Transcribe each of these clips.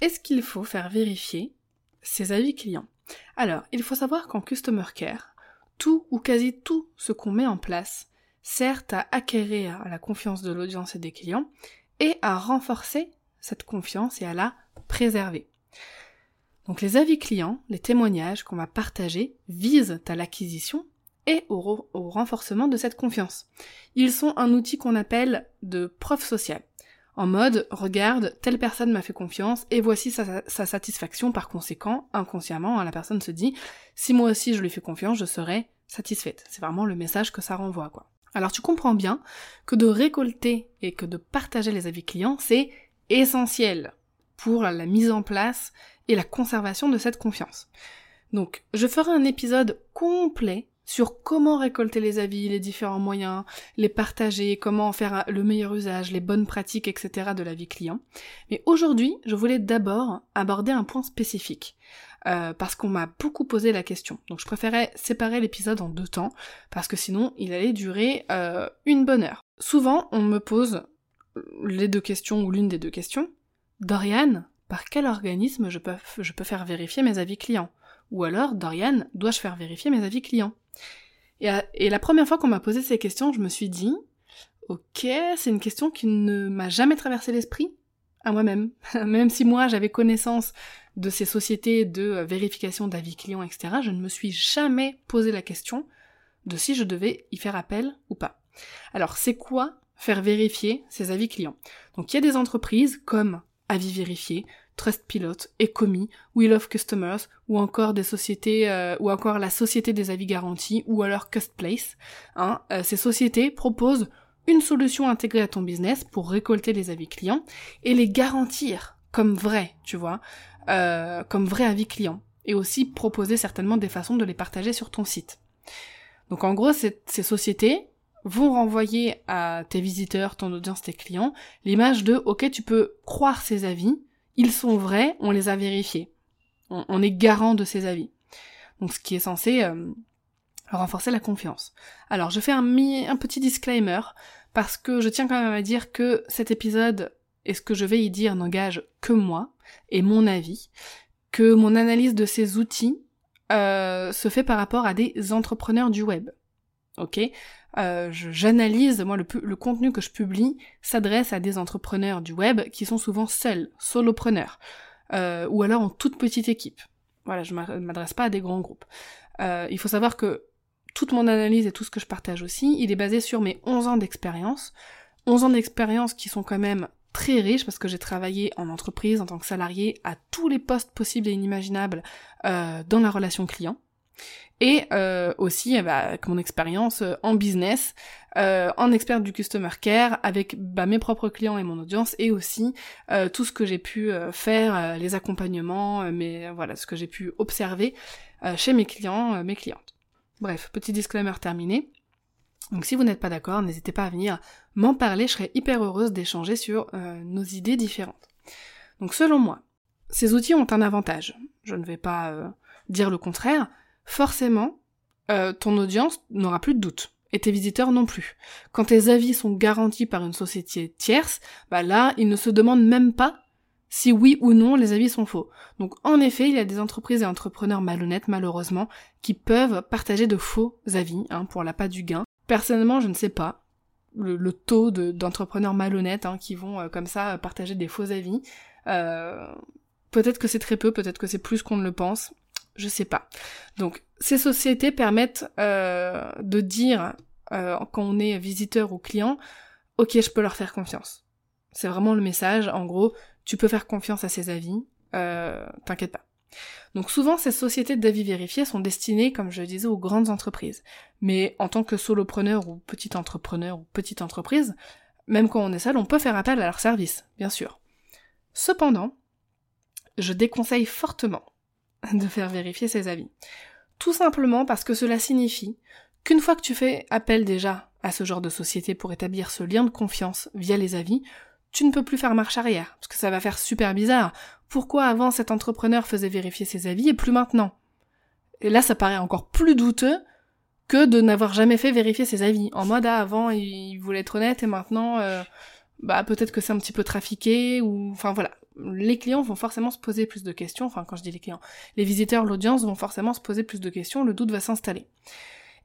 Est-ce qu'il faut faire vérifier ses avis clients? Alors, il faut savoir qu'en Customer Care, tout ou quasi tout ce qu'on met en place sert à acquérir la confiance de l'audience et des clients et à renforcer cette confiance et à la préserver. Donc les avis clients, les témoignages qu'on va partager visent à l'acquisition et au, au, renforcement de cette confiance. Ils sont un outil qu'on appelle de preuve sociale en mode regarde, telle personne m'a fait confiance et voici sa, satisfaction. Par conséquent, inconsciemment, hein, la personne se dit si moi aussi je lui fais confiance, je serai satisfaite. C'est vraiment le message que ça renvoie, quoi. Alors tu comprends bien que de récolter et que de partager les avis clients, c'est essentiel pour la mise en place et la conservation de cette confiance. Donc, je ferai un épisode complet sur comment récolter les avis, les différents moyens, les partager, comment en faire le meilleur usage, les bonnes pratiques, etc. de l'avis client. Mais aujourd'hui, je voulais d'abord aborder un point spécifique. Euh, parce qu'on m'a beaucoup posé la question. Donc je préférais séparer l'épisode en deux temps, parce que sinon il allait durer euh, une bonne heure. Souvent, on me pose les deux questions ou l'une des deux questions. Dorian, par quel organisme je peux, je peux faire vérifier mes avis clients? Ou alors, Dorian, dois-je faire vérifier mes avis clients? Et, la première fois qu'on m'a posé ces questions, je me suis dit, ok, c'est une question qui ne m'a jamais traversé l'esprit à moi-même. Même si moi j'avais connaissance de ces sociétés de vérification d'avis clients, etc., je ne me suis jamais posé la question de si je devais y faire appel ou pas. Alors c'est quoi faire vérifier ces avis clients? Donc il y a des entreprises comme Avis Vérifié, Trustpilot, Ecomi, Wheel of Customers, ou encore des sociétés, euh, ou encore la Société des avis garantis, ou alors Custplace. Hein, euh, ces sociétés proposent une solution intégrée à ton business pour récolter les avis clients et les garantir comme vrais, tu vois, euh, comme vrais avis clients. Et aussi proposer certainement des façons de les partager sur ton site. Donc en gros, ces sociétés vont renvoyer à tes visiteurs, ton audience, tes clients, l'image de ok, tu peux croire ces avis, ils sont vrais, on les a vérifiés. On, est garant de ces avis. Donc ce qui est censé euh, renforcer la confiance. Alors je fais un, un petit disclaimer parce que je tiens quand même à dire que cet épisode et ce que je vais y dire n'engage que moi et mon avis, que mon analyse de ces outils euh, se fait par rapport à des entrepreneurs du web. Ok? Euh, J'analyse, moi, le, contenu que je publie s'adresse à des entrepreneurs du web qui sont souvent seuls, solopreneurs, euh, ou alors en toute petite équipe. Voilà, je m'adresse pas à des grands groupes. Euh, il faut savoir que toute mon analyse et tout ce que je partage aussi, il est basé sur mes 11 ans d'expérience. 11 ans d'expérience qui sont quand même très riches parce que j'ai travaillé en entreprise en tant que salarié à tous les postes possibles et inimaginables dans la relation client et euh, aussi eh bah, avec mon expérience euh, en business, euh, en expert du customer care, avec bah, mes propres clients et mon audience, et aussi tout ce que j'ai pu faire, les accompagnements, mais voilà, ce que j'ai pu observer chez mes clients, mes clientes. Bref, petit disclaimer terminé. Donc si vous n'êtes pas d'accord, n'hésitez pas à venir m'en parler, je serais hyper heureuse d'échanger sur nos idées différentes. Donc selon moi, ces outils ont un avantage. Je ne vais pas dire le contraire, forcément, euh, ton audience n'aura plus de doute. Et tes visiteurs non plus. Quand tes avis sont garantis par une société tierce, bah là, ils ne se demandent même pas si oui ou non les avis sont faux. Donc en effet, il y a des entreprises et entrepreneurs malhonnêtes, malheureusement, qui peuvent partager de faux avis, hein, pour l'appât du gain. Personnellement, je ne sais pas le, taux d'entrepreneurs malhonnêtes hein, qui vont euh, comme ça partager des faux avis. Euh, peut-être que c'est très peu, peut-être que c'est plus qu'on ne le pense je sais pas. Donc ces sociétés permettent euh, de dire euh, quand on est visiteur ou client, ok je peux leur faire confiance. C'est vraiment le message, en gros, tu peux faire confiance à ces avis, euh, t'inquiète pas. Donc souvent ces sociétés d'avis vérifiés sont destinées, comme je disais, aux grandes entreprises. Mais en tant que solopreneur ou petit entrepreneur ou petite entreprise, même quand on est seul, on peut faire appel à leur service, bien sûr. Cependant, je déconseille fortement de faire vérifier ses avis. Tout simplement parce que cela signifie qu'une fois que tu fais appel déjà à ce genre de société pour établir ce lien de confiance via les avis, tu ne peux plus faire marche arrière, parce que ça va faire super bizarre. Pourquoi avant cet entrepreneur faisait vérifier ses avis et plus maintenant? Et là, ça paraît encore plus douteux que de n'avoir jamais fait vérifier ses avis. En mode, ah, avant, il voulait être honnête et maintenant, euh, bah peut-être que c'est un petit peu trafiqué ou, enfin voilà. Les clients vont forcément se poser plus de questions. Enfin, quand je dis les clients, les visiteurs, l'audience vont forcément se poser plus de questions. Le doute va s'installer.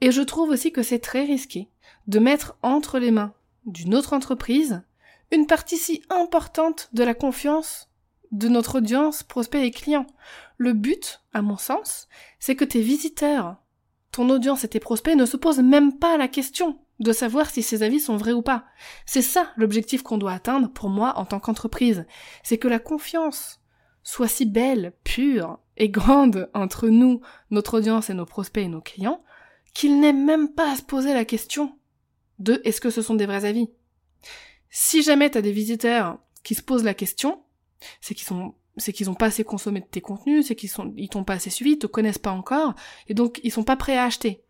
Et je trouve aussi que c'est très risqué de mettre entre les mains d'une autre entreprise une partie si importante de la confiance de notre audience, prospects et clients. Le but, à mon sens, c'est que tes visiteurs, ton audience et tes prospects ne se posent même pas la question de savoir si ces avis sont vrais ou pas. C'est ça l'objectif qu'on doit atteindre pour moi en tant qu'entreprise. C'est que la confiance soit si belle, pure et grande entre nous, notre audience et nos prospects et nos clients, qu'ils n'aient même pas à se poser la question de est-ce que ce sont des vrais avis? Si jamais t'as des visiteurs qui se posent la question, c'est qu'ils sont c'est qu'ils ont pas assez consommé de tes contenus, c'est qu'ils sont t'ont pas assez suivi, ils te connaissent pas encore, et donc ils sont pas prêts à acheter.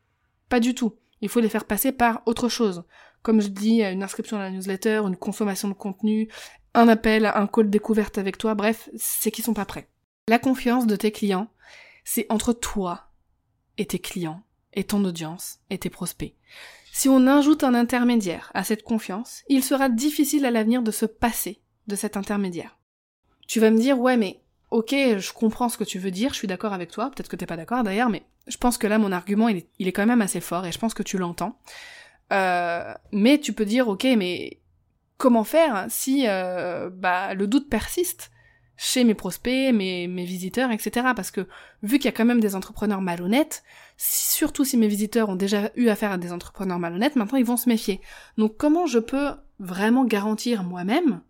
Pas du tout. Il faut les faire passer par autre chose. Comme je dis, une inscription à la newsletter, une consommation de contenu, un appel, un call découverte avec toi, bref, c'est qu'ils sont pas prêts. La confiance de tes clients, c'est entre toi et tes clients, et ton audience, et tes prospects. Si on ajoute un intermédiaire à cette confiance, il sera difficile à l'avenir de se passer de cet intermédiaire. Tu vas me dire, ouais, mais ok, je comprends ce que tu veux dire, je suis d'accord avec toi, peut-être que t'es pas d'accord d'ailleurs, mais je pense que là, mon argument, il est, quand même assez fort et je pense que tu l'entends. Euh, mais tu peux dire, ok, mais comment faire si euh, bah, le doute persiste chez mes prospects, mes, mes visiteurs, etc. Parce que vu qu'il y a quand même des entrepreneurs malhonnêtes, surtout si mes visiteurs ont déjà eu affaire à des entrepreneurs malhonnêtes, maintenant ils vont se méfier. Donc comment je peux vraiment garantir moi-même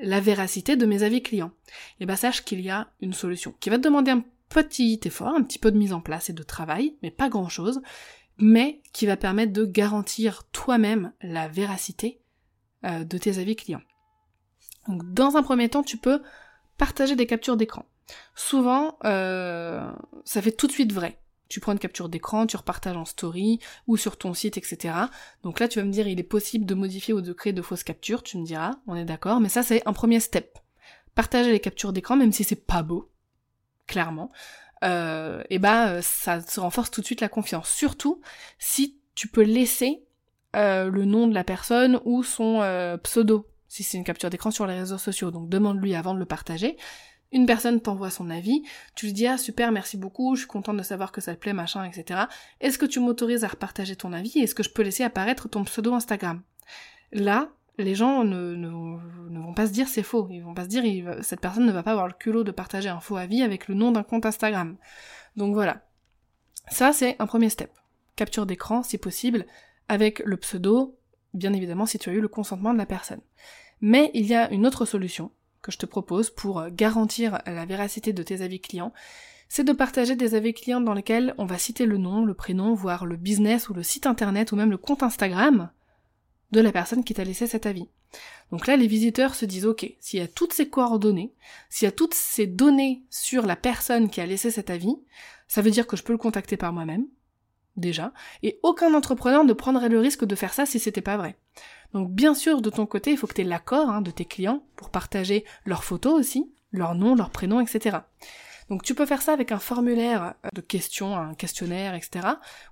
la véracité de mes avis clients Eh ben sache qu'il y a une solution qui va te demander un petit effort, un petit peu de mise en place et de travail, mais pas grand-chose, mais qui va permettre de garantir toi-même la véracité euh, de tes avis clients. Donc dans un premier temps, tu peux partager des captures d'écran. Souvent, euh, ça fait tout de suite vrai. Tu prends une capture d'écran, tu repartages en story ou sur ton site, etc. Donc là, tu vas me dire, il est possible de modifier ou de créer de fausses captures, tu me diras, on est d'accord, mais ça, c'est un premier step. Partager les captures d'écran, même si c'est pas beau, clairement, euh, et bah, ça se renforce tout de suite la confiance. Surtout si tu peux laisser euh, le nom de la personne ou son euh, pseudo si c'est une capture d'écran sur les réseaux sociaux. Donc demande-lui avant de le partager. Une personne t'envoie son avis, tu lui dis ah super merci beaucoup, je suis contente de savoir que ça te plaît, machin, etc. Est-ce que tu m'autorises à repartager ton avis Est-ce que je peux laisser apparaître ton pseudo Instagram? Là, les gens ne, ne, vont pas se dire c'est faux, ils vont pas se dire cette personne ne va pas avoir le culot de partager un faux avis avec le nom d'un compte Instagram. Donc voilà. Ça c'est un premier step. Capture d'écran si possible, avec le pseudo, bien évidemment si tu as eu le consentement de la personne. Mais il y a une autre solution que je te propose pour garantir la véracité de tes avis clients, c'est de partager des avis clients dans lesquels on va citer le nom, le prénom, voire le business ou le site internet ou même le compte Instagram de la personne qui t'a laissé cet avis. Donc là, les visiteurs se disent, ok, s'il y a toutes ces coordonnées, s'il y a toutes ces données sur la personne qui a laissé cet avis, ça veut dire que je peux le contacter par moi-même, déjà, et aucun entrepreneur ne prendrait le risque de faire ça si c'était pas vrai. Donc bien sûr, de ton côté, il faut que tu aies l'accord hein, de tes clients pour partager leurs photos aussi, leur nom, leur prénom, etc. Donc tu peux faire ça avec un formulaire de questions, un questionnaire, etc.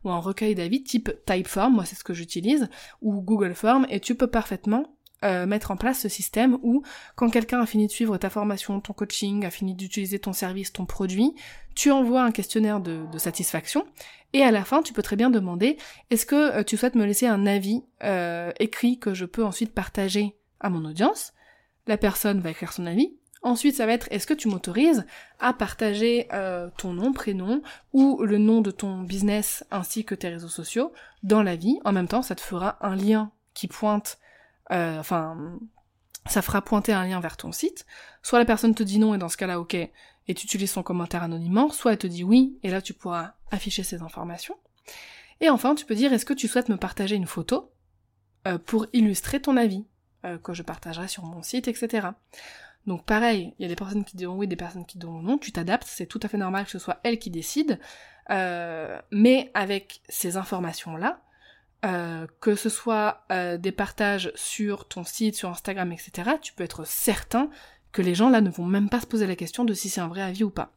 ou un recueil d'avis type Typeform, moi c'est ce que j'utilise, ou Google Form, et tu peux parfaitement euh, mettre en place ce système où quand quelqu'un a fini de suivre ta formation, ton coaching, a fini d'utiliser ton service, ton produit, tu envoies un questionnaire de, satisfaction et à la fin tu peux très bien demander est-ce que euh, tu souhaites me laisser un avis euh, écrit que je peux ensuite partager à mon audience? La personne va écrire son avis. Ensuite, ça va être est-ce que tu m'autorises à partager ton nom, prénom ou le nom de ton business ainsi que tes réseaux sociaux dans la vie? En même temps, ça te fera un lien qui pointe euh, enfin, ça fera pointer un lien vers ton site. Soit la personne te dit non et dans ce cas-là, ok, et tu utilises son commentaire anonymement, soit elle te dit oui, et là tu pourras afficher ces informations. Et enfin, tu peux dire est-ce que tu souhaites me partager une photo euh, pour illustrer ton avis euh, que je partagerai sur mon site, etc. Donc pareil, il y a des personnes qui diront oui, des personnes qui diront non, tu t'adaptes, c'est tout à fait normal que ce soit elles qui décident, euh, mais avec ces informations-là, euh, que ce soit euh, des partages sur ton site, sur Instagram, etc., tu peux être certain que les gens là ne vont même pas se poser la question de si c'est un vrai avis ou pas.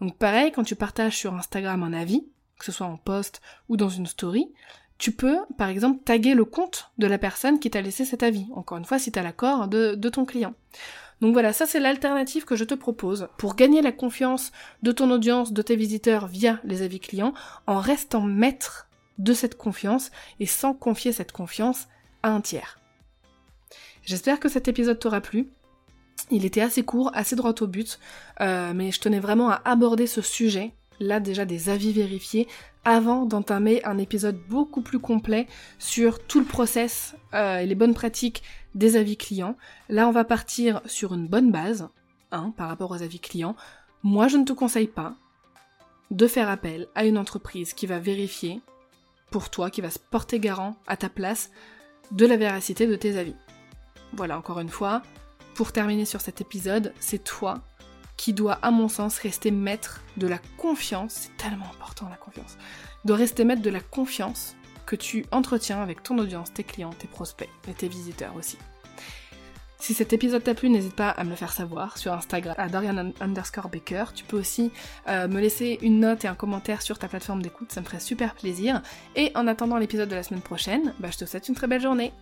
Donc pareil, quand tu partages sur Instagram un avis, que ce soit en post ou dans une story, tu peux, par exemple, taguer le compte de la personne qui t'a laissé cet avis. Encore une fois, si tu as l'accord de, de ton client. Donc voilà, ça c'est l'alternative que je te propose pour gagner la confiance de ton audience, de tes visiteurs via les avis clients, en restant maître de cette confiance et sans confier cette confiance à un tiers. J'espère que cet épisode t'aura plu. Il était assez court, assez droit au but, euh, mais je tenais vraiment à aborder ce sujet, là déjà des avis vérifiés, avant d'entamer un épisode beaucoup plus complet sur tout le process euh, et les bonnes pratiques des avis clients. Là, on va partir sur une bonne base, hein, par rapport aux avis clients. Moi, je ne te conseille pas de faire appel à une entreprise qui va vérifier pour toi, qui va se porter garant à ta place de la véracité de tes avis. Voilà, encore une fois, pour terminer sur cet épisode, c'est toi qui dois, à mon sens, rester maître de la confiance. C'est tellement important la confiance. De rester maître de la confiance que tu entretiens avec ton audience, tes clients, tes prospects et tes visiteurs aussi. Si cet épisode t'a plu, n'hésite pas à me le faire savoir sur Instagram à Dorian underscore Baker. Tu peux aussi euh, me laisser une note et un commentaire sur ta plateforme d'écoute, ça me ferait super plaisir. Et en attendant l'épisode de la semaine prochaine, bah, je te souhaite une très belle journée.